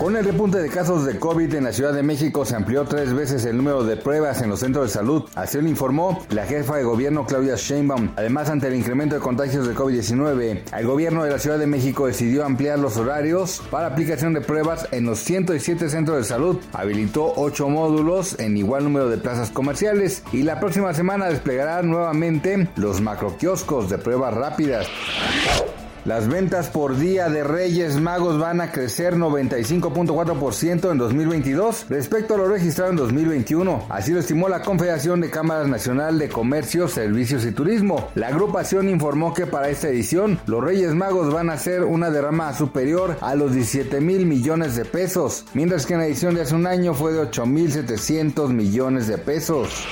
Con el repunte de casos de COVID en la Ciudad de México se amplió tres veces el número de pruebas en los centros de salud. Así lo informó la jefa de gobierno Claudia Sheinbaum. Además, ante el incremento de contagios de COVID-19, el gobierno de la Ciudad de México decidió ampliar los horarios para aplicación de pruebas en los 107 centros de salud. Habilitó ocho módulos en igual número de plazas comerciales y la próxima semana desplegará nuevamente los macroquioscos de pruebas rápidas. Las ventas por día de Reyes Magos van a crecer 95.4% en 2022 respecto a lo registrado en 2021. Así lo estimó la Confederación de Cámaras Nacional de Comercio, Servicios y Turismo. La agrupación informó que para esta edición los Reyes Magos van a hacer una derrama superior a los 17 mil millones de pesos, mientras que en la edición de hace un año fue de 8 mil 700 millones de pesos.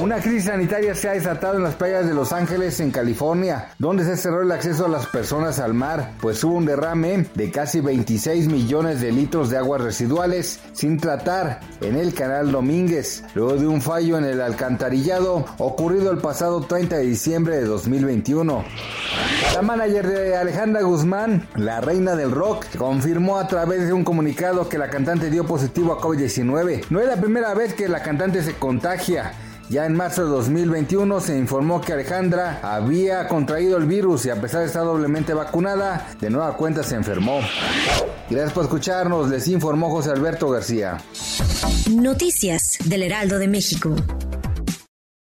Una crisis sanitaria se ha desatado en las playas de Los Ángeles, en California, donde se cerró el acceso a las al mar, pues hubo un derrame de casi 26 millones de litros de aguas residuales sin tratar en el canal Domínguez, luego de un fallo en el alcantarillado ocurrido el pasado 30 de diciembre de 2021. La manager de Alejandra Guzmán, la reina del rock, confirmó a través de un comunicado que la cantante dio positivo a COVID-19. No es la primera vez que la cantante se contagia. Ya en marzo de 2021 se informó que Alejandra había contraído el virus y a pesar de estar doblemente vacunada, de nueva cuenta se enfermó. Gracias por escucharnos, les informó José Alberto García. Noticias del Heraldo de México.